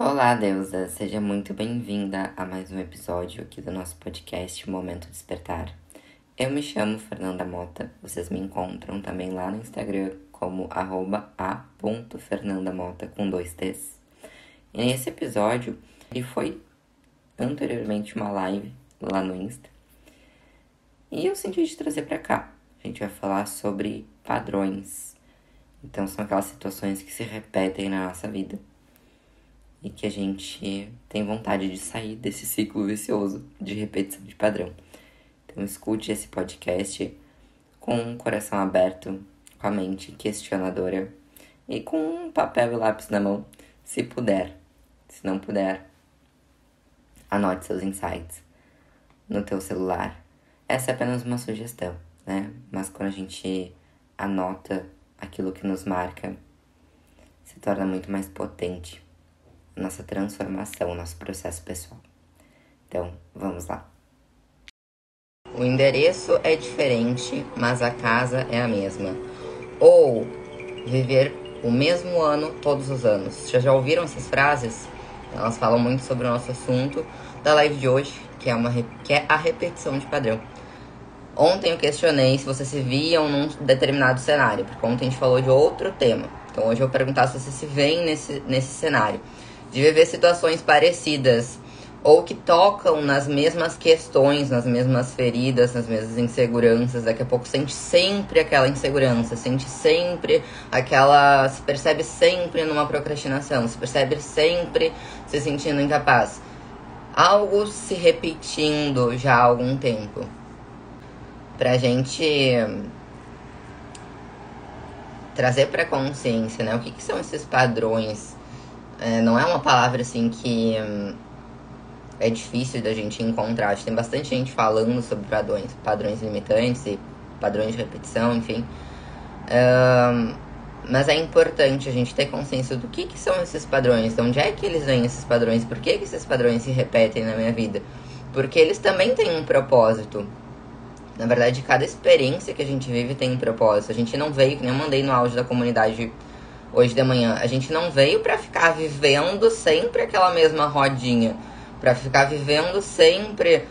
Olá, deusa! Seja muito bem-vinda a mais um episódio aqui do nosso podcast Momento Despertar. Eu me chamo Fernanda Mota, vocês me encontram também lá no Instagram como a.fernandamota com dois T's. E nesse episódio, ele foi anteriormente uma live lá no Insta. E eu senti de trazer para cá. A gente vai falar sobre padrões. Então são aquelas situações que se repetem na nossa vida e que a gente tem vontade de sair desse ciclo vicioso de repetição de padrão. Então escute esse podcast com o coração aberto, com a mente questionadora e com um papel e lápis na mão, se puder. Se não puder, anote seus insights no teu celular. Essa é apenas uma sugestão, né? Mas quando a gente anota aquilo que nos marca, se torna muito mais potente nossa transformação, nosso processo pessoal. Então, vamos lá. O endereço é diferente, mas a casa é a mesma. Ou viver o mesmo ano todos os anos. Vocês já ouviram essas frases? Elas falam muito sobre o nosso assunto da live de hoje, que é, uma, que é a repetição de padrão. Ontem eu questionei se vocês se viam num determinado cenário, porque ontem a gente falou de outro tema. Então hoje eu vou perguntar se vocês se veem nesse, nesse cenário de viver situações parecidas ou que tocam nas mesmas questões, nas mesmas feridas, nas mesmas inseguranças. Daqui a pouco sente sempre aquela insegurança, sente sempre aquela. se percebe sempre numa procrastinação, se percebe sempre se sentindo incapaz. Algo se repetindo já há algum tempo. Pra gente trazer pra consciência, né? O que, que são esses padrões é, não é uma palavra assim que hum, é difícil da gente encontrar. Acho que tem bastante gente falando sobre padrões, padrões limitantes e padrões de repetição, enfim. Mas é importante a gente ter consciência do que, que são esses padrões, de onde é que eles vêm esses padrões, por que, que esses padrões se repetem na minha vida. Porque eles também têm um propósito. Na verdade, cada experiência que a gente vive tem um propósito. A gente não veio, que nem eu mandei no áudio da comunidade hoje de manhã. A gente não veio para ficar vivendo sempre aquela mesma rodinha, para ficar vivendo sempre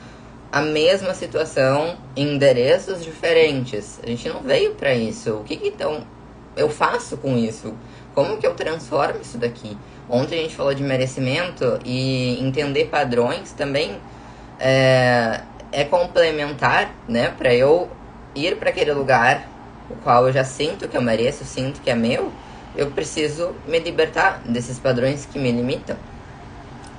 a mesma situação em endereços diferentes. A gente não veio para isso. O que, que então eu faço com isso? Como que eu transformo isso daqui? Ontem a gente falou de merecimento e entender padrões também é, é complementar, né? Para eu ir para aquele lugar o qual eu já sinto que eu mereço, sinto que é meu eu preciso me libertar desses padrões que me limitam.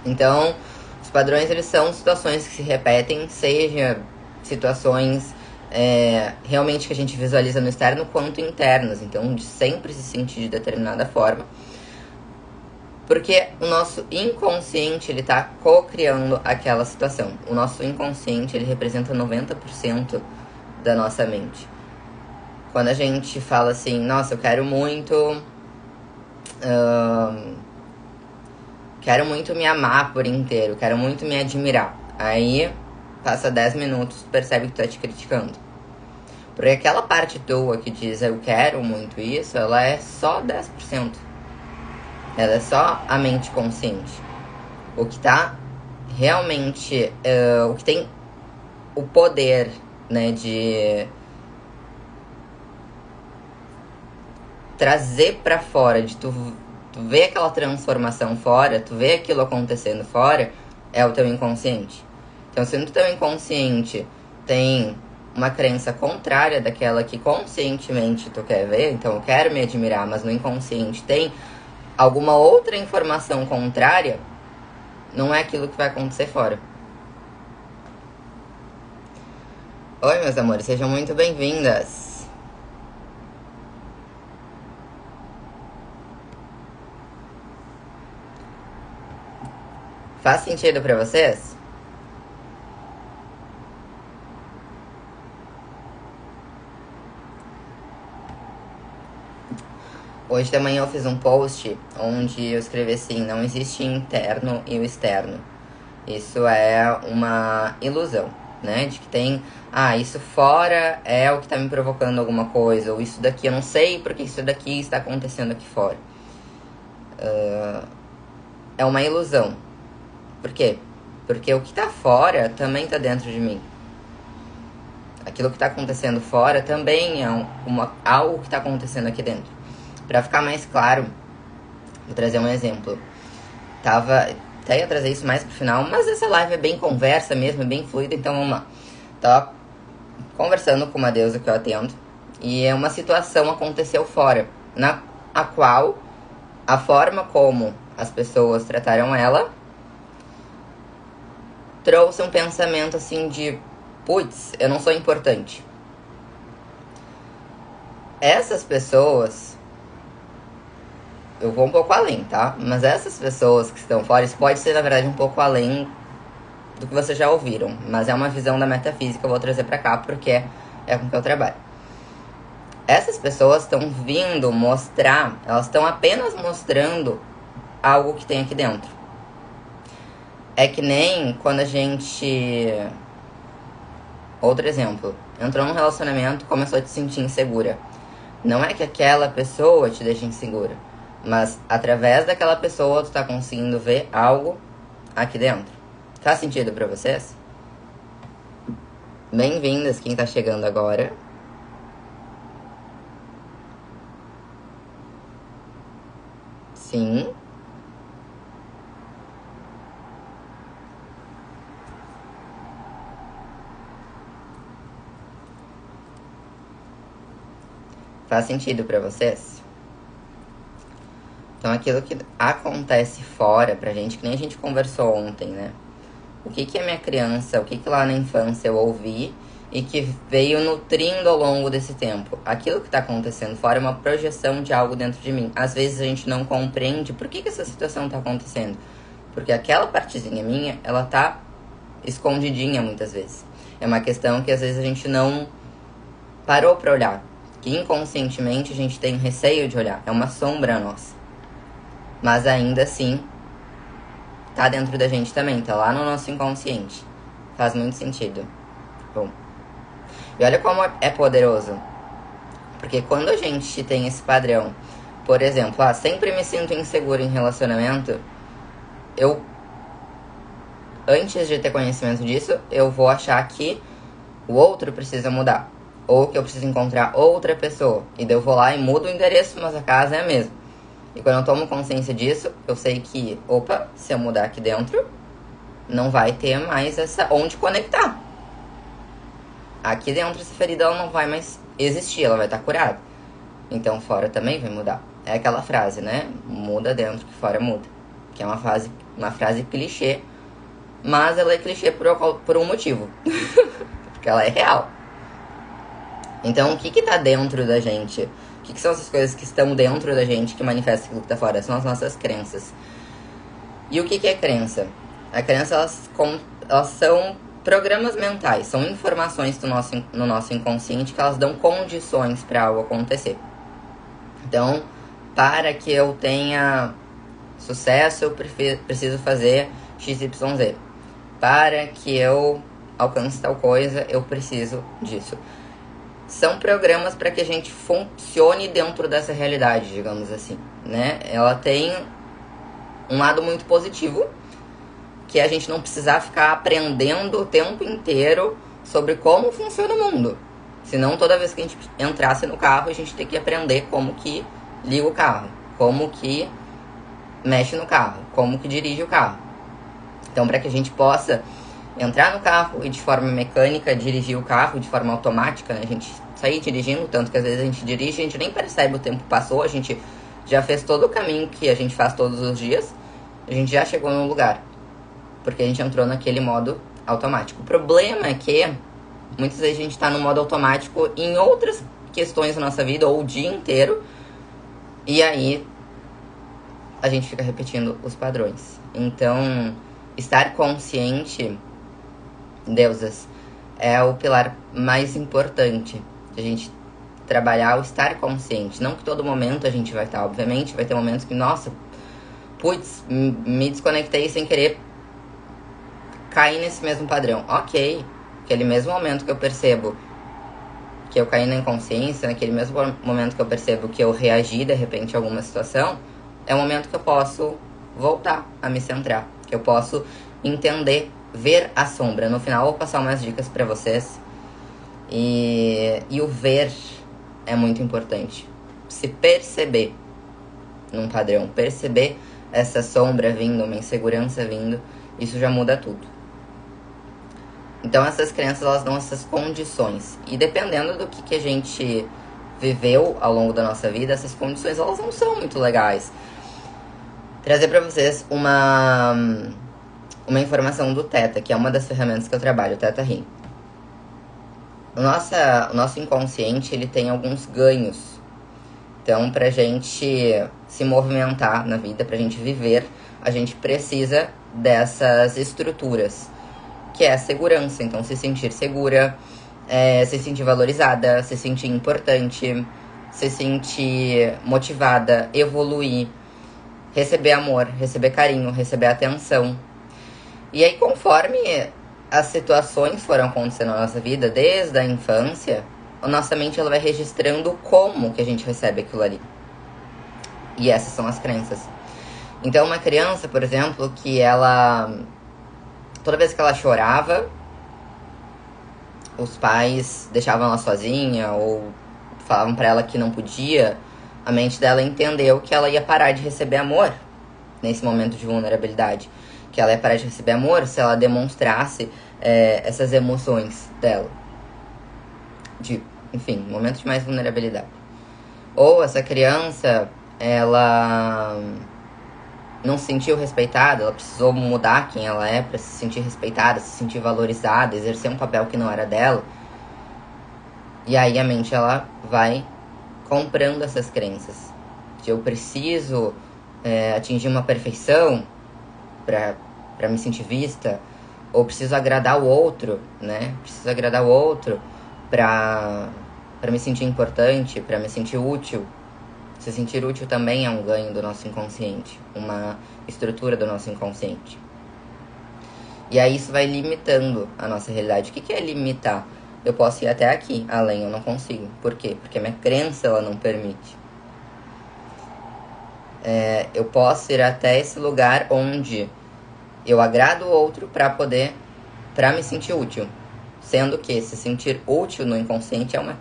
Então, os padrões eles são situações que se repetem, seja situações é, realmente que a gente visualiza no externo quanto internas. Então, de sempre se sentir de determinada forma. Porque o nosso inconsciente, ele tá co-criando aquela situação. O nosso inconsciente, ele representa 90% da nossa mente. Quando a gente fala assim, nossa, eu quero muito quero muito me amar por inteiro, quero muito me admirar. Aí passa 10 minutos, percebe que tu tá te criticando. Porque aquela parte tua que diz eu quero muito isso, ela é só 10%. Ela é só a mente consciente. O que tá realmente. Uh, o que tem o poder, né, de trazer para fora, de tu, tu ver aquela transformação fora, tu ver aquilo acontecendo fora, é o teu inconsciente. Então, se no teu inconsciente tem uma crença contrária daquela que conscientemente tu quer ver, então eu quero me admirar, mas no inconsciente tem alguma outra informação contrária, não é aquilo que vai acontecer fora. Oi, meus amores, sejam muito bem-vindas. Faz sentido para vocês? Hoje de manhã eu fiz um post onde eu escrevi assim: não existe interno e o externo. Isso é uma ilusão, né? De que tem, ah, isso fora é o que tá me provocando alguma coisa, ou isso daqui eu não sei porque isso daqui está acontecendo aqui fora. Uh, é uma ilusão. Por quê? Porque o que está fora também está dentro de mim. Aquilo que está acontecendo fora também é uma, algo que está acontecendo aqui dentro. Para ficar mais claro, vou trazer um exemplo. Tava, até ia trazer isso mais pro final, mas essa live é bem conversa mesmo, é bem fluida, então vamos lá. Tava conversando com uma deusa que eu atendo e uma situação aconteceu fora, na a qual a forma como as pessoas trataram ela trouxe um pensamento assim de putz, eu não sou importante. Essas pessoas eu vou um pouco além, tá? Mas essas pessoas que estão fora, isso pode ser na verdade um pouco além do que vocês já ouviram, mas é uma visão da metafísica eu vou trazer para cá porque é, é com que eu trabalho. Essas pessoas estão vindo mostrar, elas estão apenas mostrando algo que tem aqui dentro. É que nem quando a gente. Outro exemplo. Entrou num relacionamento começou a te sentir insegura. Não é que aquela pessoa te deixa insegura, mas através daquela pessoa tu tá conseguindo ver algo aqui dentro. Faz sentido para vocês? Bem-vindas quem tá chegando agora. Sim. Faz sentido para vocês? Então, aquilo que acontece fora pra gente, que nem a gente conversou ontem, né? O que que a minha criança, o que que lá na infância eu ouvi e que veio nutrindo ao longo desse tempo. Aquilo que tá acontecendo fora é uma projeção de algo dentro de mim. Às vezes a gente não compreende por que que essa situação tá acontecendo. Porque aquela partezinha minha, ela tá escondidinha muitas vezes. É uma questão que às vezes a gente não parou para olhar que inconscientemente a gente tem receio de olhar. É uma sombra nossa. Mas ainda assim, tá dentro da gente também, tá lá no nosso inconsciente. Faz muito sentido. Bom. E olha como é poderoso. Porque quando a gente tem esse padrão, por exemplo, ah, sempre me sinto inseguro em relacionamento, eu antes de ter conhecimento disso, eu vou achar que o outro precisa mudar. Ou que eu preciso encontrar outra pessoa. E daí eu vou lá e mudo o endereço, mas a casa é a mesma. E quando eu tomo consciência disso, eu sei que, opa, se eu mudar aqui dentro, não vai ter mais essa onde conectar. Aqui dentro essa ferida ela não vai mais existir, ela vai estar curada. Então fora também vai mudar. É aquela frase, né? Muda dentro que fora muda. Que é uma frase, uma frase clichê, mas ela é clichê por, por um motivo. Porque ela é real. Então, o que que tá dentro da gente? O que, que são essas coisas que estão dentro da gente que manifestam aquilo que tá fora? São as nossas crenças. E o que, que é crença? A crença, elas, com, elas são programas mentais, são informações do nosso, no nosso inconsciente que elas dão condições para algo acontecer. Então, para que eu tenha sucesso, eu preciso fazer XYZ. Para que eu alcance tal coisa, eu preciso disso são programas para que a gente funcione dentro dessa realidade, digamos assim, né? Ela tem um lado muito positivo, que é a gente não precisar ficar aprendendo o tempo inteiro sobre como funciona o mundo. Senão toda vez que a gente entrasse no carro, a gente tem que aprender como que liga o carro, como que mexe no carro, como que dirige o carro. Então, para que a gente possa entrar no carro e de forma mecânica dirigir o carro de forma automática, né? A gente sair dirigindo, tanto que às vezes a gente dirige, a gente nem percebe o tempo passou, a gente já fez todo o caminho que a gente faz todos os dias, a gente já chegou no lugar. Porque a gente entrou naquele modo automático. O problema é que muitas vezes a gente está no modo automático em outras questões da nossa vida, ou o dia inteiro, e aí a gente fica repetindo os padrões. Então, estar consciente deusas, é o pilar mais importante. A gente trabalhar o estar consciente. Não que todo momento a gente vai estar, obviamente, vai ter momentos que, nossa, putz, me desconectei sem querer cair nesse mesmo padrão. Ok, aquele mesmo momento que eu percebo que eu caí na inconsciência, naquele mesmo momento que eu percebo que eu reagi de repente a alguma situação, é o momento que eu posso voltar a me centrar, que eu posso entender, ver a sombra. No final, vou passar umas dicas para vocês. E, e o ver é muito importante. Se perceber num padrão, perceber essa sombra vindo, uma insegurança vindo, isso já muda tudo. Então essas crenças elas dão essas condições e dependendo do que, que a gente viveu ao longo da nossa vida, essas condições elas não são muito legais. Trazer para vocês uma uma informação do Teta, que é uma das ferramentas que eu trabalho, o Teta Rim. O, nossa, o nosso inconsciente ele tem alguns ganhos. Então, pra gente se movimentar na vida, pra gente viver, a gente precisa dessas estruturas, que é a segurança. Então, se sentir segura, é, se sentir valorizada, se sentir importante, se sentir motivada, evoluir, receber amor, receber carinho, receber atenção. E aí, conforme as situações foram acontecendo na nossa vida, desde a infância, a nossa mente ela vai registrando como que a gente recebe aquilo ali. E essas são as crenças. Então, uma criança, por exemplo, que ela. Toda vez que ela chorava, os pais deixavam ela sozinha ou falavam para ela que não podia, a mente dela entendeu que ela ia parar de receber amor nesse momento de vulnerabilidade. Que ela ia parar de receber amor se ela demonstrasse é, essas emoções dela. De, enfim, momento de mais vulnerabilidade. Ou essa criança, ela não se sentiu respeitada, ela precisou mudar quem ela é para se sentir respeitada, se sentir valorizada, exercer um papel que não era dela. E aí a mente ela vai comprando essas crenças. De eu preciso é, atingir uma perfeição para me sentir vista, ou preciso agradar o outro, né? Preciso agradar o outro para para me sentir importante, para me sentir útil. Se sentir útil também é um ganho do nosso inconsciente, uma estrutura do nosso inconsciente. E aí isso vai limitando a nossa realidade. O que, que é limitar? Eu posso ir até aqui, além eu não consigo. Por quê? Porque a minha crença ela não permite. É, eu posso ir até esse lugar onde eu agrado o outro para poder, para me sentir útil. Sendo que se sentir útil no inconsciente é uma,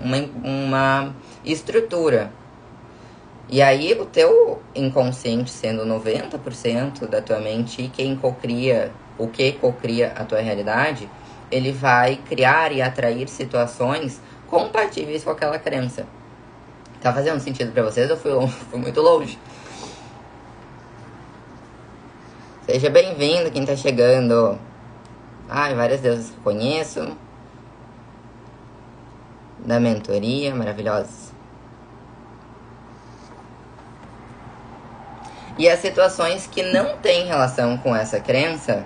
uma, uma estrutura. E aí o teu inconsciente sendo 90% da tua mente e quem cocria, o que cocria a tua realidade, ele vai criar e atrair situações compatíveis com aquela crença. Tá fazendo sentido para vocês? Eu fui, fui muito longe. Seja bem-vindo quem tá chegando. Ai, várias deusas que conheço. Da mentoria, maravilhosa. E as situações que não têm relação com essa crença,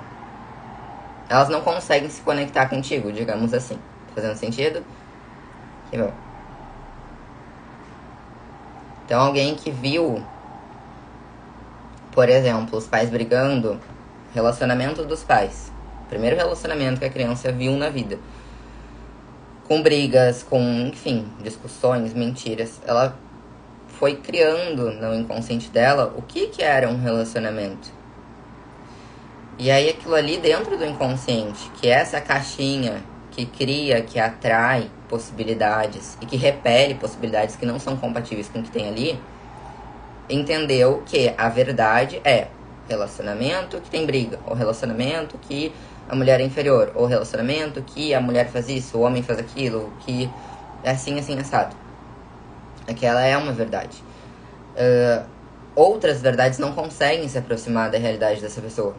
elas não conseguem se conectar contigo, digamos assim. Tá fazendo sentido? Que bom. Então, alguém que viu por exemplo, os pais brigando, relacionamento dos pais. Primeiro relacionamento que a criança viu na vida. Com brigas, com, enfim, discussões, mentiras. Ela foi criando no inconsciente dela o que, que era um relacionamento. E aí aquilo ali dentro do inconsciente, que é essa caixinha que cria, que atrai possibilidades e que repele possibilidades que não são compatíveis com o que tem ali, entendeu que a verdade é relacionamento que tem briga, ou relacionamento que a mulher é inferior, ou relacionamento que a mulher faz isso, o homem faz aquilo, que é assim, assim, assado. Aquela é uma verdade. Uh, outras verdades não conseguem se aproximar da realidade dessa pessoa.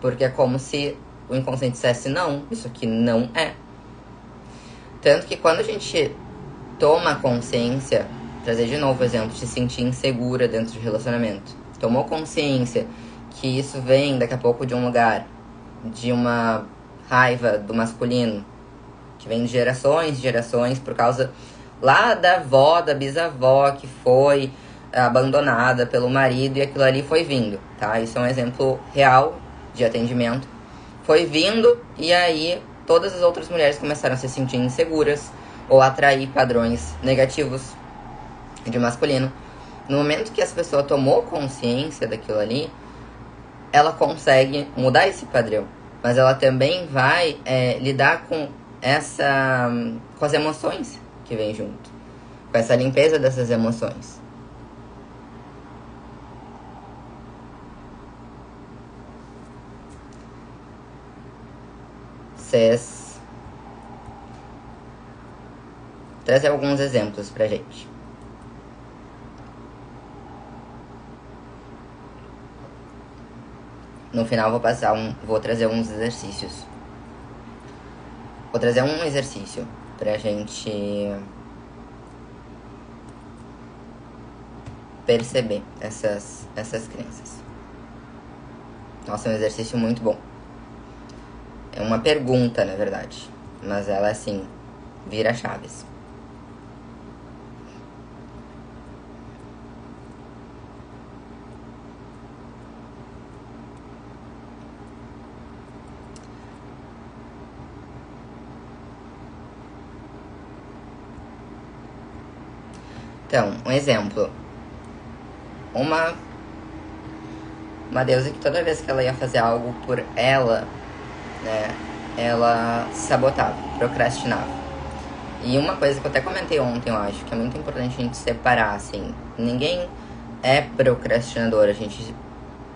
Porque é como se o inconsciente dissesse, não, isso aqui não é. Tanto que quando a gente toma consciência trazer de novo o exemplo de se sentir insegura dentro de relacionamento. Tomou consciência que isso vem daqui a pouco de um lugar, de uma raiva do masculino, que vem de gerações e gerações por causa lá da avó, da bisavó que foi abandonada pelo marido e aquilo ali foi vindo, tá? Isso é um exemplo real de atendimento. Foi vindo e aí todas as outras mulheres começaram a se sentir inseguras ou atrair padrões negativos de masculino. no momento que essa pessoa tomou consciência daquilo ali, ela consegue mudar esse padrão. Mas ela também vai é, lidar com essa. com as emoções que vem junto. Com essa limpeza dessas emoções. Vocês. Trazer alguns exemplos pra gente. No final vou passar um, vou trazer uns exercícios. Vou trazer um exercício pra gente perceber essas essas crenças. Nossa, é um exercício muito bom. É uma pergunta, na verdade, mas ela assim vira chaves. Então, um exemplo. Uma uma deusa que toda vez que ela ia fazer algo por ela, né, ela sabotava, procrastinava. E uma coisa que eu até comentei ontem, eu acho, que é muito importante a gente separar, assim, ninguém é procrastinador, a gente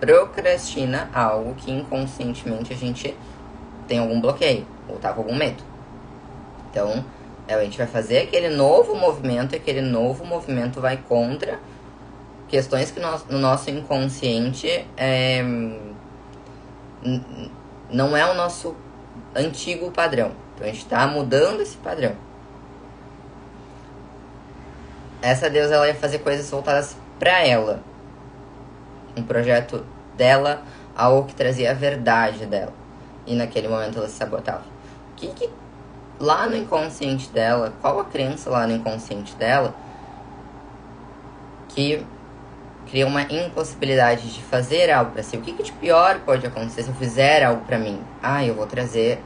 procrastina algo que inconscientemente a gente tem algum bloqueio, ou tá com algum medo. Então, a gente vai fazer aquele novo movimento e aquele novo movimento vai contra questões que nós, no nosso inconsciente é, não é o nosso antigo padrão. Então a gente está mudando esse padrão. Essa deusa ela ia fazer coisas voltadas para ela. Um projeto dela, algo que trazia a verdade dela. E naquele momento ela se sabotava. O que, que lá no inconsciente dela, qual a crença lá no inconsciente dela que cria uma impossibilidade de fazer algo para si. O que, que de pior pode acontecer se eu fizer algo para mim? Ah, eu vou trazer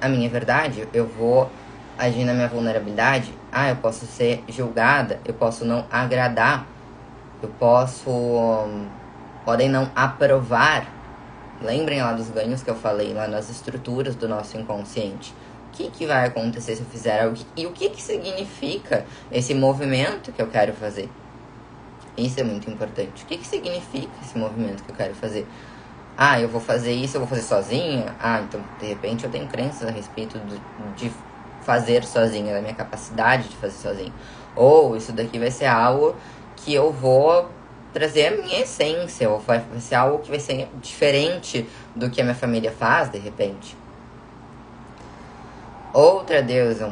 a minha verdade, eu vou agir na minha vulnerabilidade. Ah, eu posso ser julgada, eu posso não agradar, eu posso. podem não aprovar. Lembrem lá dos ganhos que eu falei lá nas estruturas do nosso inconsciente que, que vai acontecer se eu fizer algo? E o que, que significa esse movimento que eu quero fazer? Isso é muito importante. O que, que significa esse movimento que eu quero fazer? Ah, eu vou fazer isso, eu vou fazer sozinha? Ah, então de repente eu tenho crenças a respeito de, de fazer sozinha, da minha capacidade de fazer sozinha. Ou isso daqui vai ser algo que eu vou trazer a minha essência, ou vai ser algo que vai ser diferente do que a minha família faz, de repente. Outra deusa,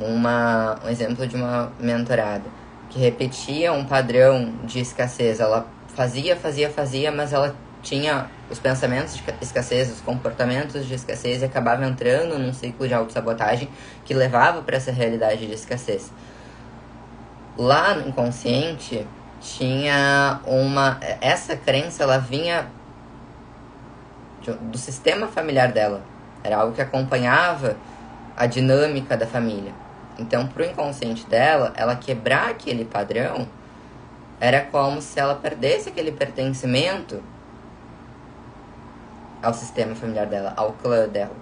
uma, um exemplo de uma mentorada, que repetia um padrão de escassez. Ela fazia, fazia, fazia, mas ela tinha os pensamentos de escassez, os comportamentos de escassez e acabava entrando num ciclo de autossabotagem que levava para essa realidade de escassez. Lá no inconsciente tinha uma essa crença ela vinha do sistema familiar dela. Era algo que acompanhava a dinâmica da família. Então, pro inconsciente dela, ela quebrar aquele padrão era como se ela perdesse aquele pertencimento ao sistema familiar dela, ao clã dela.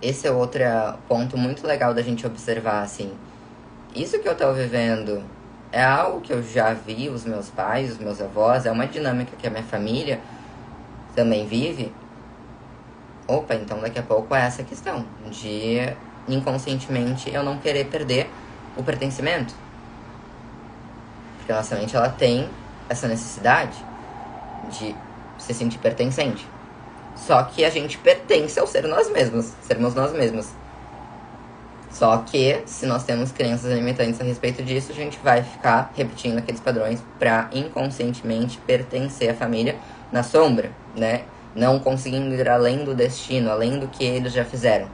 Esse é outro ponto muito legal da gente observar, assim. Isso que eu tô vivendo é algo que eu já vi os meus pais, os meus avós, é uma dinâmica que a minha família também vive, opa, então daqui a pouco é essa questão de inconscientemente eu não querer perder o pertencimento. Porque a nossa mente ela tem essa necessidade de se sentir pertencente. Só que a gente pertence ao ser nós mesmos, sermos nós mesmos. Só que, se nós temos crenças limitantes a respeito disso, a gente vai ficar repetindo aqueles padrões para inconscientemente pertencer à família na sombra, né? Não conseguindo ir além do destino, além do que eles já fizeram.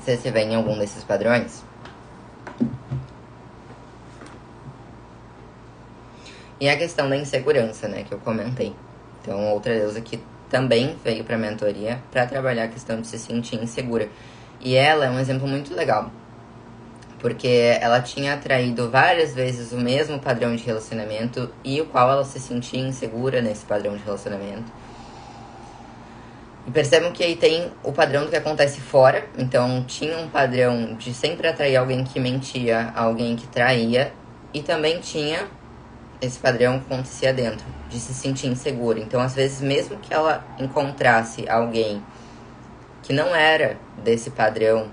Você se vê em algum desses padrões? E a questão da insegurança, né, que eu comentei. Então, outra deusa que também veio para mentoria para trabalhar a questão de se sentir insegura. E ela é um exemplo muito legal, porque ela tinha atraído várias vezes o mesmo padrão de relacionamento e o qual ela se sentia insegura nesse padrão de relacionamento. E percebam que aí tem o padrão do que acontece fora. Então, tinha um padrão de sempre atrair alguém que mentia, alguém que traía. E também tinha esse padrão acontecia dentro, de se sentir insegura. Então, às vezes, mesmo que ela encontrasse alguém que não era desse padrão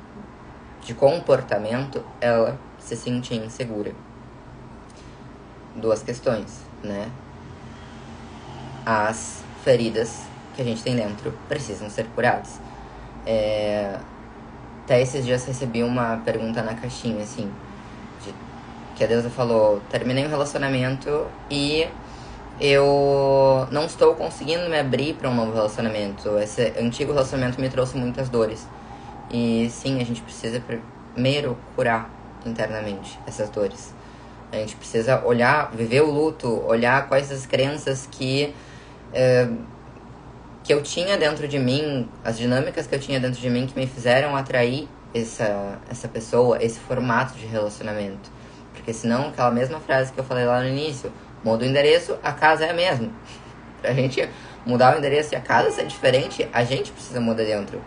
de comportamento, ela se sentia insegura. Duas questões, né? As feridas que a gente tem dentro precisam ser curadas. É... Até esses dias recebi uma pergunta na caixinha, assim. Que a deusa falou: terminei um relacionamento e eu não estou conseguindo me abrir para um novo relacionamento. Esse antigo relacionamento me trouxe muitas dores. E sim, a gente precisa primeiro curar internamente essas dores. A gente precisa olhar, viver o luto, olhar quais as crenças que é, que eu tinha dentro de mim, as dinâmicas que eu tinha dentro de mim que me fizeram atrair essa, essa pessoa, esse formato de relacionamento. Porque senão, aquela mesma frase que eu falei lá no início, muda o endereço, a casa é a mesma. pra gente mudar o endereço e a casa ser diferente, a gente precisa mudar dentro.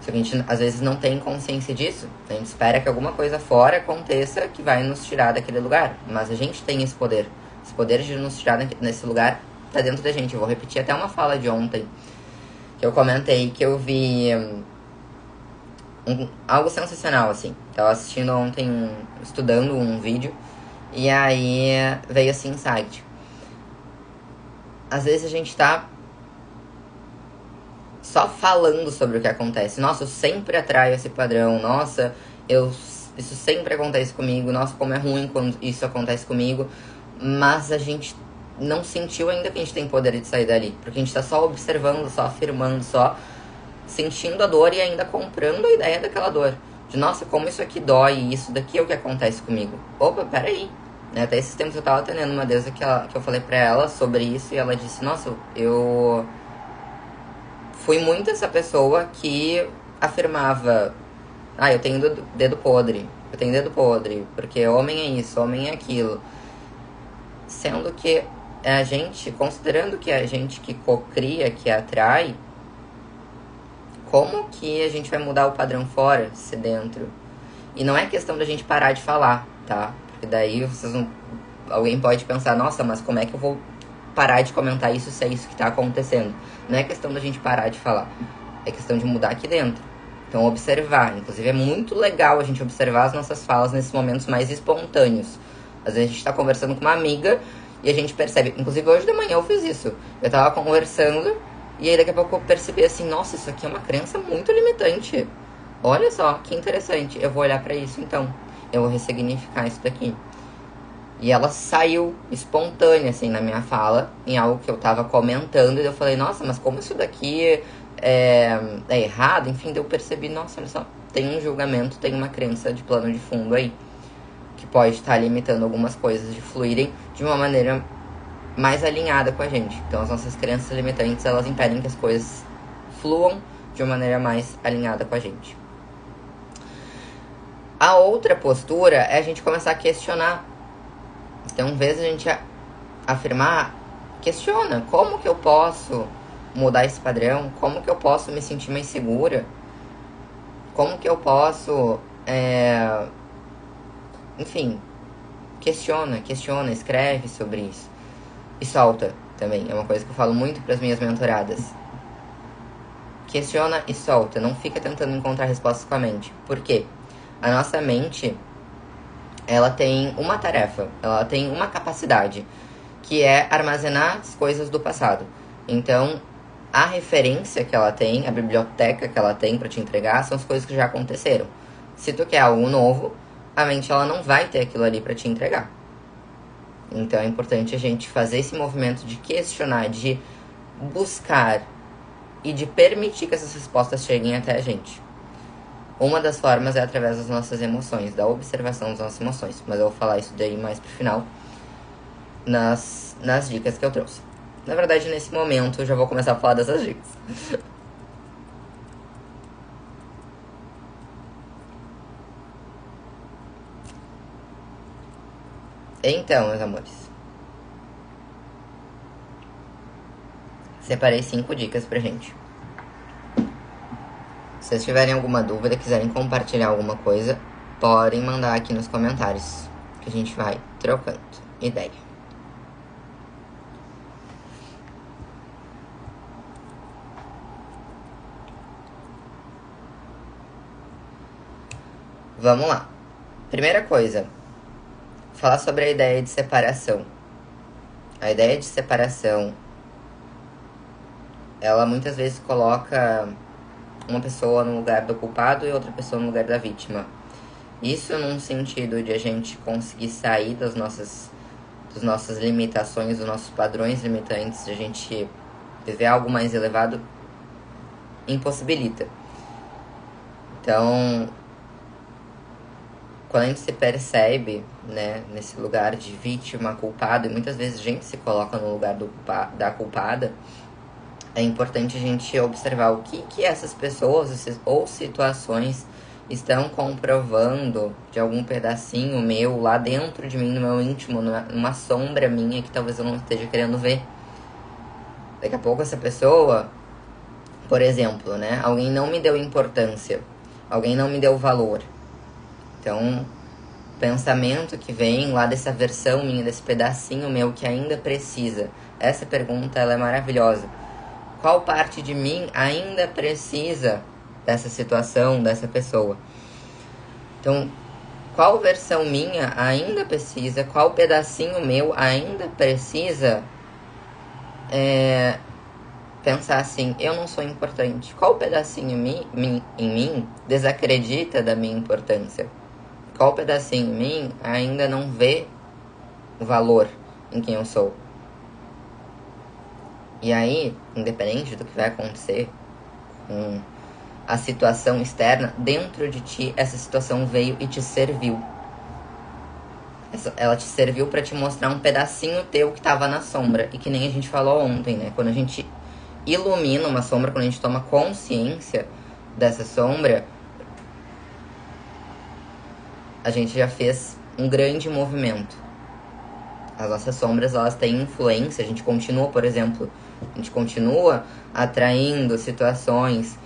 Só que a gente às vezes não tem consciência disso. A gente espera que alguma coisa fora aconteça que vai nos tirar daquele lugar. Mas a gente tem esse poder. Esse poder de nos tirar nesse lugar tá dentro da gente. Eu vou repetir até uma fala de ontem que eu comentei que eu vi um, algo sensacional assim. Tava assistindo ontem, um, estudando um vídeo e aí veio assim insight. Às vezes a gente tá só falando sobre o que acontece. Nossa, eu sempre atraio esse padrão. Nossa, eu isso sempre acontece comigo. Nossa, como é ruim quando isso acontece comigo. Mas a gente não sentiu ainda que a gente tem poder de sair dali. Porque a gente tá só observando, só afirmando, só sentindo a dor e ainda comprando a ideia daquela dor. De nossa, como isso aqui dói, isso daqui é o que acontece comigo. Opa, peraí. Né? Até esses tempos eu tava atendendo uma deusa que, ela, que eu falei pra ela sobre isso e ela disse, nossa, eu fui muito essa pessoa que afirmava, ah, eu tenho dedo podre, eu tenho dedo podre, porque homem é isso, homem é aquilo. Sendo que a gente, considerando que a gente que cocria, que atrai, como que a gente vai mudar o padrão fora, se dentro? E não é questão da gente parar de falar, tá? Porque daí vocês não... alguém pode pensar, nossa, mas como é que eu vou parar de comentar isso se é isso que tá acontecendo? Não é questão da gente parar de falar, é questão de mudar aqui dentro. Então, observar. Inclusive, é muito legal a gente observar as nossas falas nesses momentos mais espontâneos. Às vezes a gente tá conversando com uma amiga e a gente percebe. Inclusive hoje de manhã eu fiz isso. Eu tava conversando e aí daqui a pouco eu percebi assim, nossa, isso aqui é uma crença muito limitante. Olha só, que interessante. Eu vou olhar para isso então. Eu vou ressignificar isso daqui. E ela saiu espontânea, assim, na minha fala, em algo que eu tava comentando, e eu falei, nossa, mas como isso daqui é, é errado? Enfim, eu percebi, nossa, olha só, tem um julgamento, tem uma crença de plano de fundo aí que pode estar limitando algumas coisas de fluírem de uma maneira mais alinhada com a gente. Então, as nossas crenças limitantes, elas impedem que as coisas fluam de uma maneira mais alinhada com a gente. A outra postura é a gente começar a questionar. Então, em vez a gente afirmar, questiona como que eu posso mudar esse padrão, como que eu posso me sentir mais segura, como que eu posso é, enfim, questiona, questiona, escreve sobre isso. E solta também, é uma coisa que eu falo muito para as minhas mentoradas. Questiona e solta, não fica tentando encontrar respostas com a mente. Por quê? A nossa mente, ela tem uma tarefa, ela tem uma capacidade, que é armazenar as coisas do passado. Então, a referência que ela tem, a biblioteca que ela tem para te entregar, são as coisas que já aconteceram. Se tu quer algo novo, a mente ela não vai ter aquilo ali para te entregar. Então é importante a gente fazer esse movimento de questionar, de buscar e de permitir que essas respostas cheguem até a gente. Uma das formas é através das nossas emoções, da observação das nossas emoções, mas eu vou falar isso daí mais pro final. nas, nas dicas que eu trouxe. Na verdade, nesse momento, eu já vou começar a falar dessas dicas. Então, meus amores. Separei cinco dicas pra gente. Se vocês tiverem alguma dúvida, quiserem compartilhar alguma coisa, podem mandar aqui nos comentários. Que a gente vai trocando ideia. Vamos lá. Primeira coisa, falar sobre a ideia de separação. A ideia de separação, ela muitas vezes coloca uma pessoa no lugar do culpado e outra pessoa no lugar da vítima. Isso num sentido de a gente conseguir sair das nossas, das nossas limitações, dos nossos padrões limitantes, de a gente viver algo mais elevado, impossibilita. Então, quando a gente se percebe, né, nesse lugar de vítima, culpado, e muitas vezes a gente se coloca no lugar do, da culpada, é importante a gente observar o que, que essas pessoas ou situações estão comprovando de algum pedacinho meu lá dentro de mim, no meu íntimo, numa sombra minha que talvez eu não esteja querendo ver. Daqui a pouco essa pessoa, por exemplo, né, alguém não me deu importância, alguém não me deu valor então, pensamento que vem lá dessa versão minha, desse pedacinho meu que ainda precisa. Essa pergunta ela é maravilhosa. Qual parte de mim ainda precisa dessa situação, dessa pessoa? Então, qual versão minha ainda precisa, qual pedacinho meu ainda precisa é, pensar assim, eu não sou importante. Qual pedacinho em mim, em mim desacredita da minha importância? Qual pedacinho em mim ainda não vê o valor em quem eu sou. E aí, independente do que vai acontecer com a situação externa, dentro de ti essa situação veio e te serviu. Ela te serviu para te mostrar um pedacinho teu que estava na sombra. E que nem a gente falou ontem, né? Quando a gente ilumina uma sombra, quando a gente toma consciência dessa sombra, a gente já fez um grande movimento. As nossas sombras, elas têm influência. A gente continua, por exemplo, a gente continua atraindo situações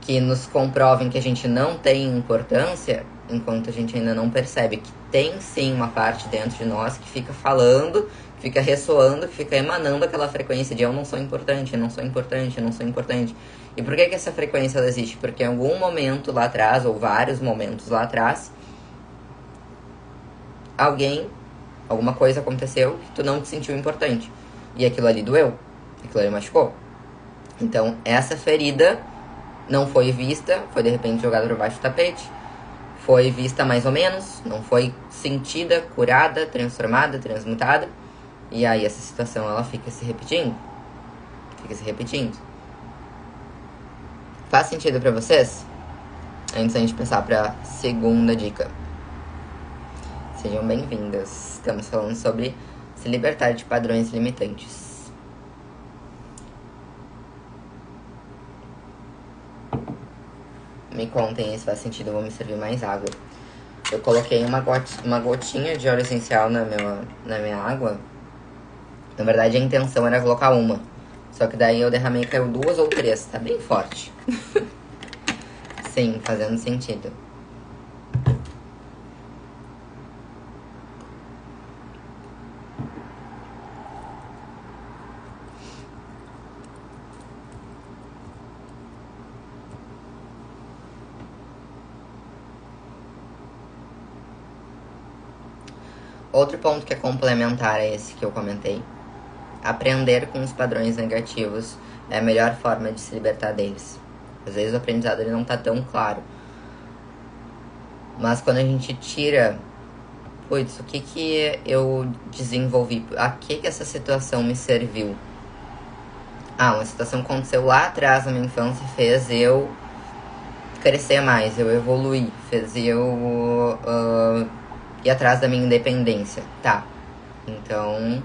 que nos comprovem que a gente não tem importância, enquanto a gente ainda não percebe que tem sim uma parte dentro de nós que fica falando, que fica ressoando, que fica emanando aquela frequência de eu não sou importante, eu não sou importante, eu não sou importante. E por que, que essa frequência existe? Porque em algum momento lá atrás, ou vários momentos lá atrás, alguém, alguma coisa aconteceu que tu não te sentiu importante. E aquilo ali doeu, aquilo ali machucou. Então, essa ferida não foi vista, foi de repente jogada por baixo do tapete. Foi vista mais ou menos, não foi sentida, curada, transformada, transmutada. E aí essa situação ela fica se repetindo. Fica se repetindo. Faz sentido para vocês? Antes da gente passar para segunda dica. Sejam bem-vindas. Estamos falando sobre se libertar de padrões limitantes. Me contem se faz sentido, eu vou me servir mais água. Eu coloquei uma, gotinha, uma gotinha de óleo essencial na minha, na minha água. Na verdade, a intenção era colocar uma. Só que daí eu derramei e caiu duas ou três. Tá bem forte. Sim, fazendo sentido. Outro ponto que é complementar a esse que eu comentei. Aprender com os padrões negativos é a melhor forma de se libertar deles. Às vezes o aprendizado ele não tá tão claro. Mas quando a gente tira, putz, o que que eu desenvolvi? A que que essa situação me serviu? Ah, uma situação aconteceu lá atrás na minha infância fez eu crescer mais, eu evoluir, fez eu uh, ir atrás da minha independência. Tá. Então,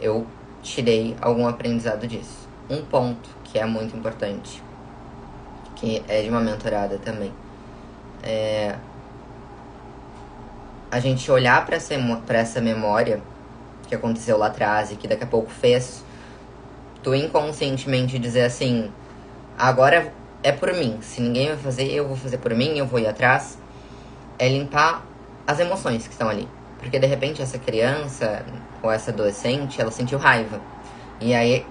eu tirei algum aprendizado disso. Um ponto que é muito importante, que é de uma mentorada também, é a gente olhar para essa, essa memória que aconteceu lá atrás e que daqui a pouco fez tu inconscientemente dizer assim: agora é por mim, se ninguém vai fazer, eu vou fazer por mim, eu vou ir atrás. É limpar as emoções que estão ali. Porque de repente essa criança ou essa adolescente, ela sentiu raiva. E aí,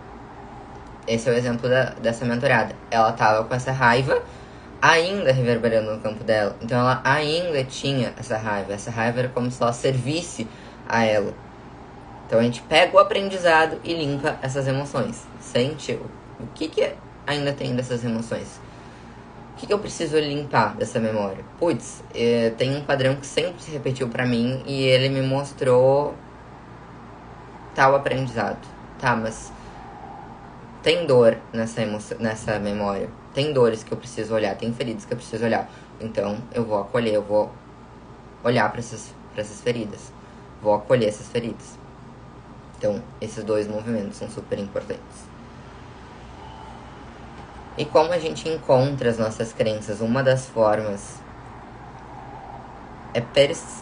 esse é o exemplo da, dessa mentorada. Ela tava com essa raiva ainda reverberando no campo dela. Então ela ainda tinha essa raiva. Essa raiva era como se ela servisse a ela. Então a gente pega o aprendizado e limpa essas emoções. Sente o que, que ainda tem dessas emoções. Que, que eu preciso limpar dessa memória? Putz, é, tem um padrão que sempre se repetiu para mim e ele me mostrou tal aprendizado. Tá, mas tem dor nessa, emoção, nessa memória tem dores que eu preciso olhar, tem feridas que eu preciso olhar. Então eu vou acolher, eu vou olhar para essas, essas feridas. Vou acolher essas feridas. Então, esses dois movimentos são super importantes. E como a gente encontra as nossas crenças? Uma das formas é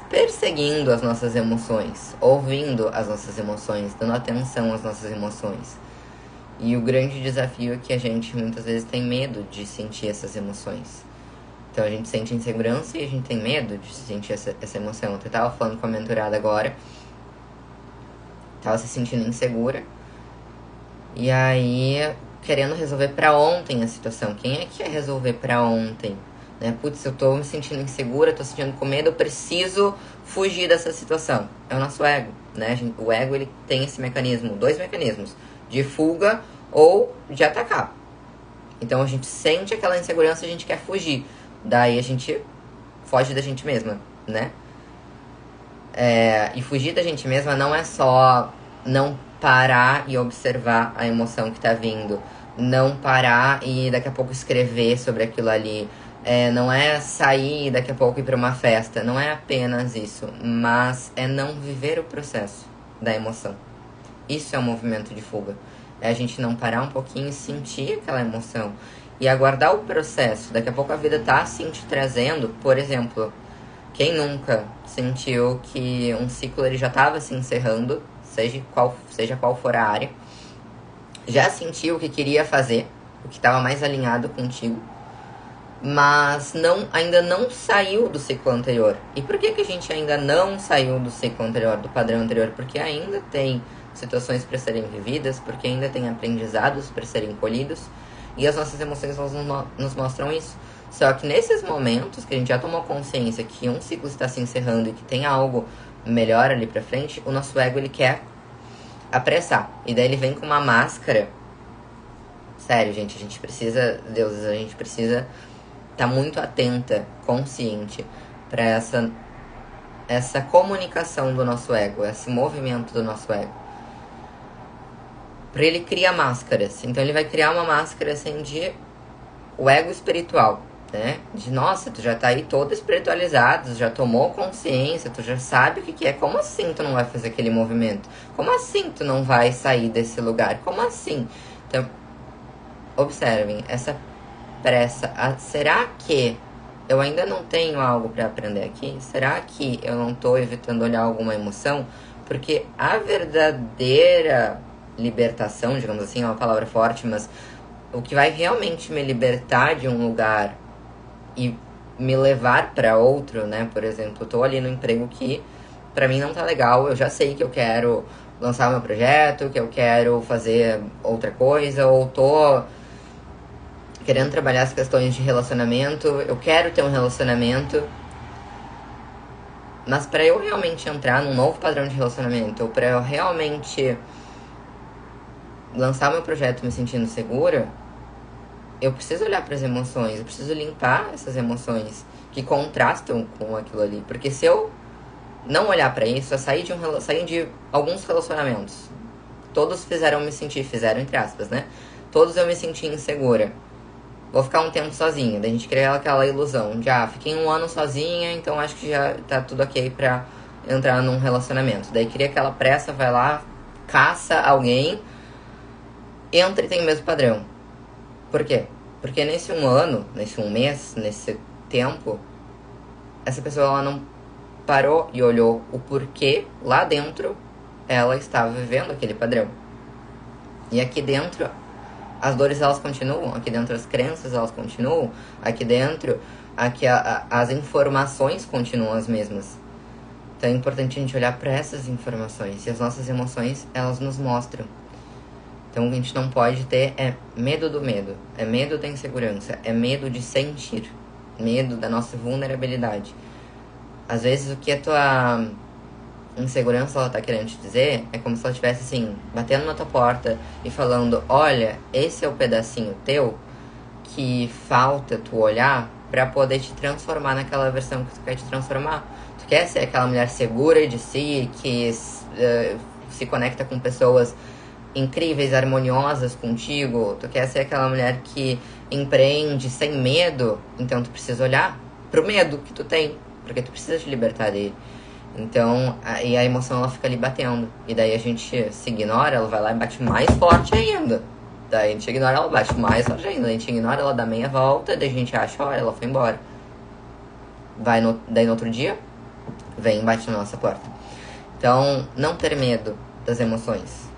perseguindo as nossas emoções, ouvindo as nossas emoções, dando atenção às nossas emoções. E o grande desafio é que a gente muitas vezes tem medo de sentir essas emoções. Então a gente sente insegurança e a gente tem medo de sentir essa, essa emoção. Eu tava falando com a mentorada agora, tava se sentindo insegura. E aí, querendo resolver para ontem a situação. Quem é que quer resolver para ontem? Né? Putz, eu tô me sentindo insegura, tô sentindo com medo, eu preciso fugir dessa situação. É o nosso ego, né? O ego ele tem esse mecanismo, dois mecanismos de fuga ou de atacar. Então a gente sente aquela insegurança a gente quer fugir. Daí a gente foge da gente mesma, né? É, e fugir da gente mesma não é só não parar e observar a emoção que tá vindo. Não parar e daqui a pouco escrever sobre aquilo ali. É, não é sair e daqui a pouco ir para uma festa. Não é apenas isso. Mas é não viver o processo da emoção. Isso é um movimento de fuga. É a gente não parar um pouquinho e sentir aquela emoção. E aguardar o processo. Daqui a pouco a vida tá assim te trazendo, por exemplo, quem nunca sentiu que um ciclo ele já estava se encerrando, seja qual, seja qual for a área, já sentiu o que queria fazer, o que estava mais alinhado contigo, mas não ainda não saiu do ciclo anterior. E por que, que a gente ainda não saiu do ciclo anterior, do padrão anterior? Porque ainda tem situações para serem vividas, porque ainda tem aprendizados para serem colhidos, e as nossas emoções nos mostram isso. Só que nesses momentos que a gente já tomou consciência que um ciclo está se encerrando e que tem algo melhor ali para frente, o nosso ego ele quer apressar. E daí ele vem com uma máscara. Sério, gente, a gente precisa, Deus, a gente precisa estar tá muito atenta, consciente para essa essa comunicação do nosso ego, esse movimento do nosso ego para ele criar máscaras. Então ele vai criar uma máscara assim de o ego espiritual, né? De nossa, tu já tá aí todo espiritualizado, já tomou consciência, tu já sabe o que, que é. Como assim tu não vai fazer aquele movimento? Como assim tu não vai sair desse lugar? Como assim? Então, observem essa pressa. Ah, será que eu ainda não tenho algo para aprender aqui? Será que eu não tô evitando olhar alguma emoção? Porque a verdadeira libertação, digamos assim, é uma palavra forte, mas o que vai realmente me libertar de um lugar e me levar para outro, né? Por exemplo, eu tô ali no emprego que para mim não tá legal, eu já sei que eu quero lançar meu projeto, que eu quero fazer outra coisa, ou tô querendo trabalhar as questões de relacionamento, eu quero ter um relacionamento. Mas para eu realmente entrar num novo padrão de relacionamento, ou para eu realmente lançar meu projeto me sentindo segura, eu preciso olhar para as emoções, eu preciso limpar essas emoções que contrastam com aquilo ali, porque se eu não olhar para isso, eu sair de um sair de alguns relacionamentos, todos fizeram me sentir, fizeram entre aspas, né? Todos eu me senti insegura. Vou ficar um tempo sozinha, daí a gente cria aquela ilusão de ah, fiquei um ano sozinha, então acho que já tá tudo ok pra entrar num relacionamento. Daí cria aquela pressa, vai lá, caça alguém, entra e tem o mesmo padrão. Por quê? Porque nesse um ano, nesse um mês, nesse tempo, essa pessoa ela não parou e olhou o porquê lá dentro ela estava vivendo aquele padrão. E aqui dentro as dores elas continuam, aqui dentro as crenças elas continuam, aqui dentro aqui a, a, as informações continuam as mesmas. Então é importante a gente olhar para essas informações e as nossas emoções elas nos mostram. Então o que a gente não pode ter é medo do medo, é medo da insegurança, é medo de sentir, medo da nossa vulnerabilidade. Às vezes o que a tua insegurança ela tá querendo te dizer é como se ela estivesse assim, batendo na tua porta e falando: Olha, esse é o pedacinho teu que falta tu olhar para poder te transformar naquela versão que tu quer te transformar. Tu quer ser aquela mulher segura de si, que uh, se conecta com pessoas incríveis, harmoniosas contigo. Tu quer ser aquela mulher que empreende sem medo. Então tu precisa olhar pro medo que tu tem, porque tu precisa te libertar dele. Então, a, e a emoção ela fica ali batendo. E daí a gente se ignora, ela vai lá e bate mais forte ainda. Daí a gente ignora, ela bate mais forte ainda. A gente ignora, ela dá meia volta, daí a gente acha, olha, ela foi embora. Vai no, daí no outro dia, vem e bate na nossa porta. Então, não ter medo das emoções.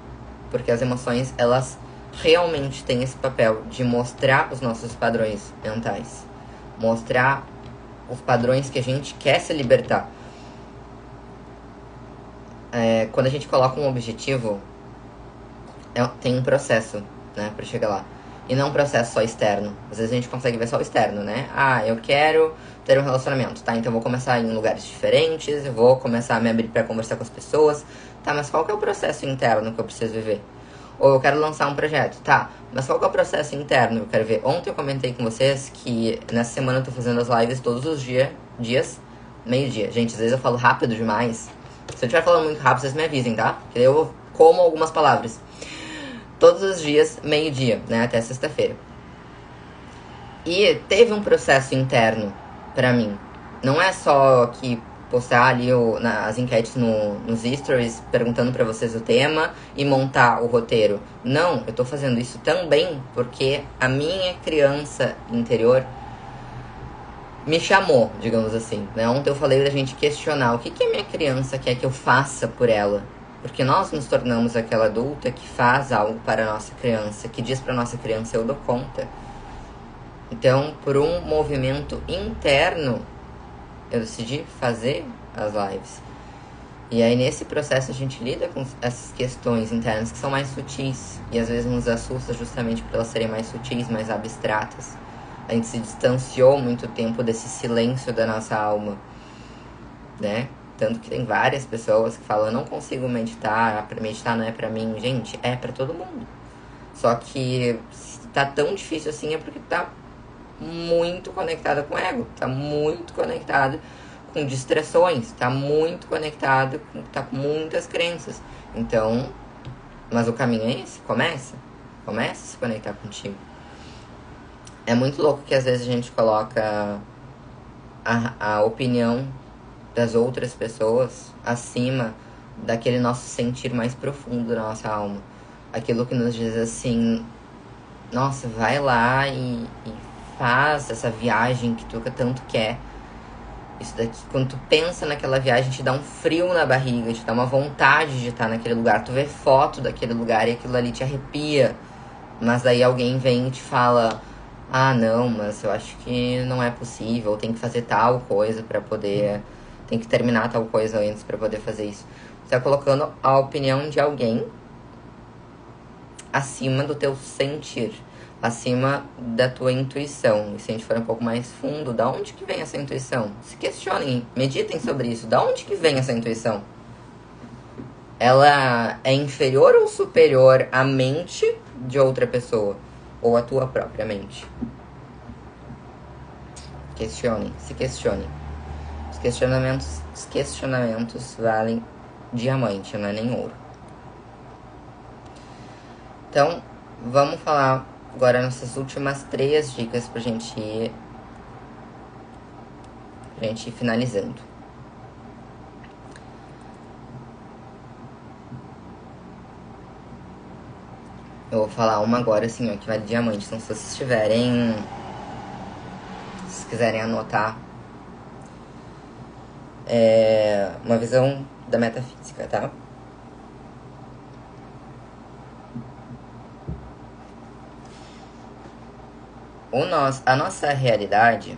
Porque as emoções, elas realmente têm esse papel de mostrar os nossos padrões mentais. Mostrar os padrões que a gente quer se libertar é, quando a gente coloca um objetivo, é, tem um processo, né, para chegar lá. E não um processo só externo. Às vezes a gente consegue ver só o externo, né? Ah, eu quero ter um relacionamento, tá? Então eu vou começar em lugares diferentes, eu vou começar a me abrir para conversar com as pessoas. Tá, mas qual que é o processo interno que eu preciso viver? Ou eu quero lançar um projeto, tá? Mas qual que é o processo interno que eu quero ver? Ontem eu comentei com vocês que nessa semana eu tô fazendo as lives todos os dia, dias, meio-dia. Gente, às vezes eu falo rápido demais. Se eu estiver falando muito rápido, vocês me avisem, tá? Porque eu como algumas palavras. Todos os dias, meio-dia, né? Até sexta-feira. E teve um processo interno para mim. Não é só que postar ali o, na, as enquetes no, nos stories perguntando para vocês o tema e montar o roteiro. Não, eu tô fazendo isso também porque a minha criança interior me chamou, digamos assim. Né? Ontem eu falei da gente questionar o que, que a minha criança quer que eu faça por ela. Porque nós nos tornamos aquela adulta que faz algo para a nossa criança, que diz para nossa criança: eu dou conta. Então, por um movimento interno, eu decidi fazer as lives. E aí, nesse processo, a gente lida com essas questões internas que são mais sutis e às vezes nos assusta justamente por elas serem mais sutis, mais abstratas. A gente se distanciou muito tempo desse silêncio da nossa alma, né? Tanto que tem várias pessoas que falam, eu não consigo meditar, meditar não é para mim. Gente, é para todo mundo. Só que se tá tão difícil assim é porque tá muito conectada com o ego, tá muito conectado com distrações, tá muito conectado, com, tá com muitas crenças. Então, mas o caminho é esse, começa. Começa a se conectar contigo. É muito louco que às vezes a gente coloca a, a opinião das outras pessoas acima daquele nosso sentir mais profundo da nossa alma. Aquilo que nos diz assim, nossa, vai lá e, e faz essa viagem que tu tanto quer. Isso daqui, quando tu pensa naquela viagem, te dá um frio na barriga, te dá uma vontade de estar naquele lugar. Tu vê foto daquele lugar e aquilo ali te arrepia. Mas daí alguém vem e te fala: ah, não, mas eu acho que não é possível, tem que fazer tal coisa para poder, tem que terminar tal coisa antes para poder fazer isso. Você está colocando a opinião de alguém acima do teu sentir, acima da tua intuição. E se a gente for um pouco mais fundo, da onde que vem essa intuição? Se questionem, meditem sobre isso. Da onde que vem essa intuição? Ela é inferior ou superior à mente de outra pessoa? ou a tua própria mente. Questione, se questione. Os questionamentos, os questionamentos valem diamante, não é nem ouro. Então, vamos falar agora nossas últimas três dicas pra gente ir, pra gente ir finalizando. Eu vou falar uma agora, assim, ó, que vale diamante. Então, se vocês tiverem. Se vocês quiserem anotar. É uma visão da metafísica, tá? O nosso, a nossa realidade,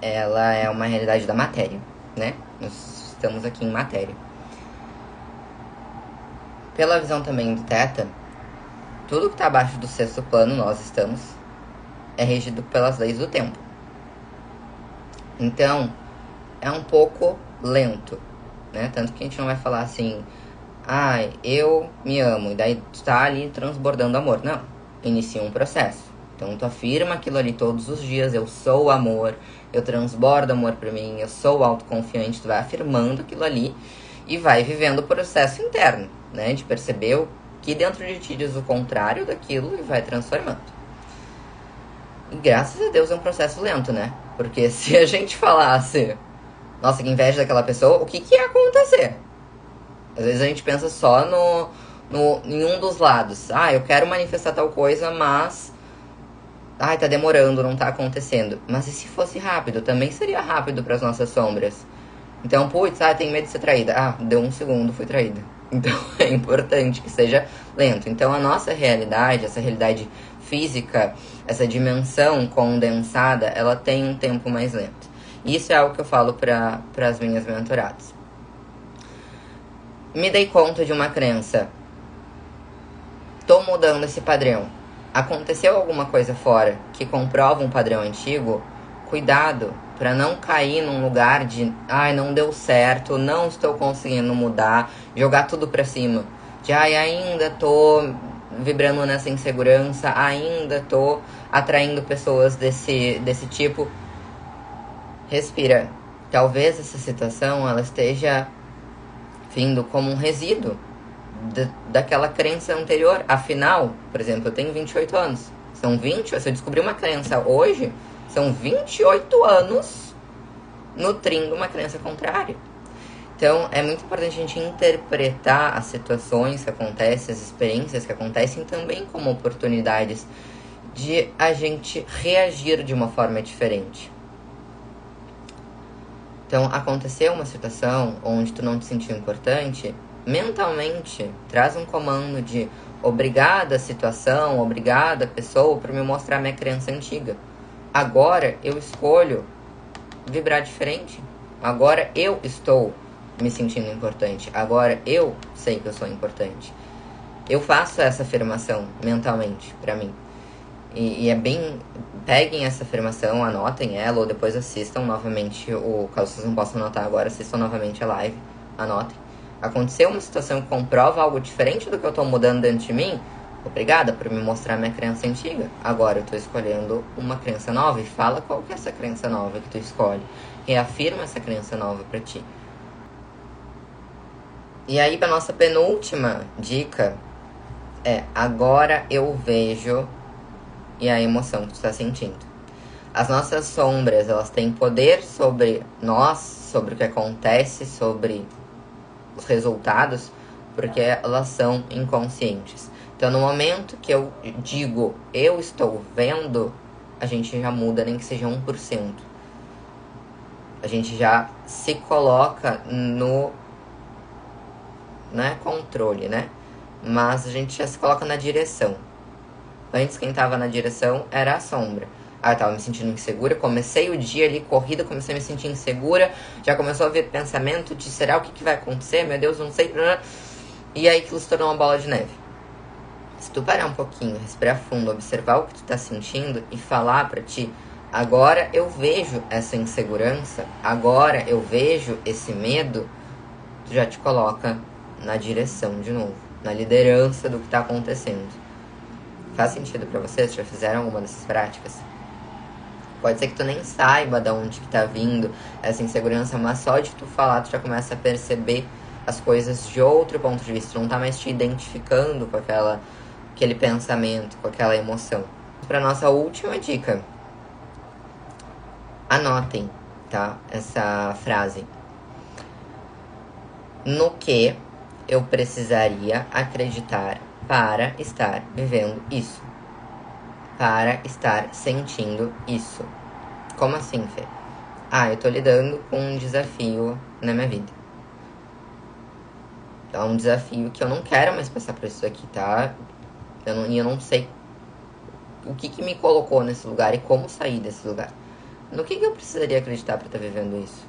ela é uma realidade da matéria, né? Nós estamos aqui em matéria. Pela visão também do Teta, tudo que está abaixo do sexto plano, nós estamos, é regido pelas leis do tempo. Então, é um pouco lento, né? Tanto que a gente não vai falar assim, ai, ah, eu me amo, e daí tu tá ali transbordando amor. Não, inicia um processo. Então tu afirma aquilo ali todos os dias, eu sou amor, eu transbordo amor para mim, eu sou autoconfiante, tu vai afirmando aquilo ali e vai vivendo o processo interno, né? De perceber o que dentro de ti diz o contrário daquilo e vai transformando. E graças a Deus é um processo lento, né? Porque se a gente falasse, nossa, que inveja daquela pessoa, o que, que ia acontecer? Às vezes a gente pensa só no, no, em um dos lados. Ah, eu quero manifestar tal coisa, mas Ai, tá demorando, não tá acontecendo. Mas e se fosse rápido? Também seria rápido para as nossas sombras. Então, putz, ah, tenho medo de ser traída. Ah, deu um segundo, fui traída. Então, é importante que seja lento. Então, a nossa realidade, essa realidade física, essa dimensão condensada, ela tem um tempo mais lento. Isso é algo que eu falo para as minhas mentoradas. Me dei conta de uma crença. Tô mudando esse padrão aconteceu alguma coisa fora que comprova um padrão antigo, cuidado para não cair num lugar de, ai, não deu certo, não estou conseguindo mudar, jogar tudo para cima. De, ai, ainda tô vibrando nessa insegurança, ainda tô atraindo pessoas desse, desse tipo. Respira. Talvez essa situação ela esteja vindo como um resíduo daquela crença anterior. Afinal, por exemplo, eu tenho 28 anos. São 20, se eu descobrir uma crença hoje, são 28 anos nutrindo uma crença contrária. Então, é muito importante a gente interpretar as situações que acontecem, as experiências que acontecem também como oportunidades de a gente reagir de uma forma diferente. Então, aconteceu uma situação onde tu não te sentiu importante, mentalmente traz um comando de obrigada situação, obrigada pessoa por me mostrar minha crença antiga. Agora eu escolho vibrar diferente. Agora eu estou me sentindo importante. Agora eu sei que eu sou importante. Eu faço essa afirmação mentalmente para mim. E, e, é bem. Peguem essa afirmação, anotem ela, ou depois assistam novamente o. Caso vocês não possam anotar agora, assistam novamente a live, anotem aconteceu uma situação que comprova algo diferente do que eu estou mudando dentro de mim, obrigada por me mostrar minha crença antiga. Agora eu estou escolhendo uma crença nova e fala qual que é essa crença nova que tu escolhe. Reafirma essa crença nova para ti. E aí, para nossa penúltima dica é: agora eu vejo e a emoção que tu está sentindo. As nossas sombras, elas têm poder sobre nós, sobre o que acontece, sobre os resultados porque elas são inconscientes. Então, no momento que eu digo eu estou vendo, a gente já muda, nem que seja 1%. A gente já se coloca no né, controle, né? Mas a gente já se coloca na direção. Antes, quem estava na direção era a sombra. Ah, eu tava me sentindo insegura. Comecei o dia ali, corrida, comecei a me sentir insegura. Já começou a vir pensamento de será o que, que vai acontecer? Meu Deus, não sei. E aí aquilo se tornou uma bola de neve. Se tu parar um pouquinho, respirar fundo, observar o que tu tá sentindo e falar para ti, agora eu vejo essa insegurança, agora eu vejo esse medo, tu já te coloca na direção de novo, na liderança do que tá acontecendo. Faz sentido para vocês? Já fizeram alguma dessas práticas? Pode ser que tu nem saiba de onde que tá vindo essa insegurança, mas só de tu falar, tu já começa a perceber as coisas de outro ponto de vista. Tu não tá mais te identificando com aquela, aquele pensamento, com aquela emoção. Para nossa última dica, anotem, tá? Essa frase. No que eu precisaria acreditar para estar vivendo isso. Para estar sentindo isso. Como assim, Fê? Ah, eu tô lidando com um desafio na minha vida. É um desafio que eu não quero mais passar por isso aqui, tá? Eu não, eu não sei o que, que me colocou nesse lugar e como sair desse lugar. No que, que eu precisaria acreditar para estar tá vivendo isso?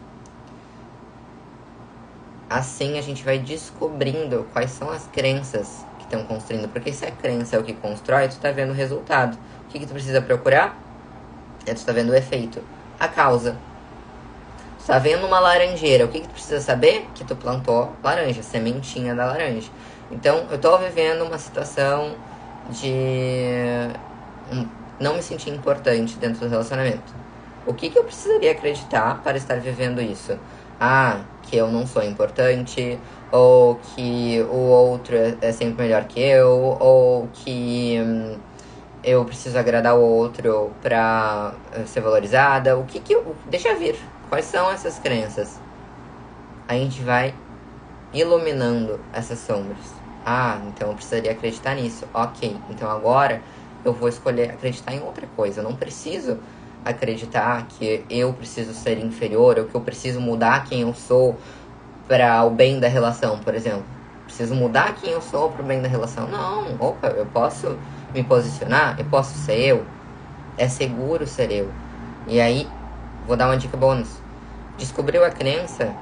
Assim a gente vai descobrindo quais são as crenças que estão construindo. Porque se a crença é o que constrói, tu tá vendo o resultado. O que, que tu precisa procurar? É tu tá vendo o efeito. A causa. Tu tá vendo uma laranjeira. O que, que tu precisa saber? Que tu plantou laranja, sementinha da laranja. Então, eu tô vivendo uma situação de não me sentir importante dentro do relacionamento. O que, que eu precisaria acreditar para estar vivendo isso? Ah, que eu não sou importante, ou que o outro é, é sempre melhor que eu, ou que hum, eu preciso agradar o outro pra eh, ser valorizada. O que que eu. Deixa vir. Quais são essas crenças? A gente vai iluminando essas sombras. Ah, então eu precisaria acreditar nisso. Ok, então agora eu vou escolher acreditar em outra coisa. Eu não preciso acreditar que eu preciso ser inferior ou que eu preciso mudar quem eu sou para o bem da relação, por exemplo. Preciso mudar quem eu sou para o bem da relação. Não, opa, eu posso me posicionar, eu posso ser eu. É seguro ser eu. E aí, vou dar uma dica bônus. Descobriu a crença,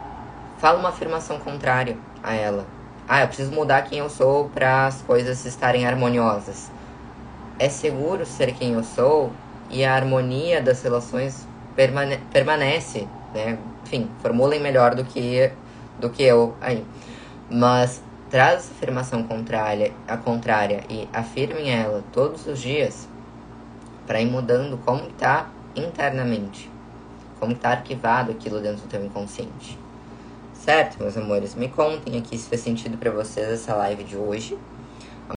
fala uma afirmação contrária a ela. Ah, eu preciso mudar quem eu sou para as coisas estarem harmoniosas. É seguro ser quem eu sou e a harmonia das relações permane permanece, né? Enfim, formulem melhor do que do que eu aí. Mas traz essa afirmação contrária, a contrária e afirmem ela todos os dias para ir mudando como está internamente, como está arquivado aquilo dentro do teu inconsciente. Certo, meus amores? Me contem aqui se fez sentido para vocês essa live de hoje.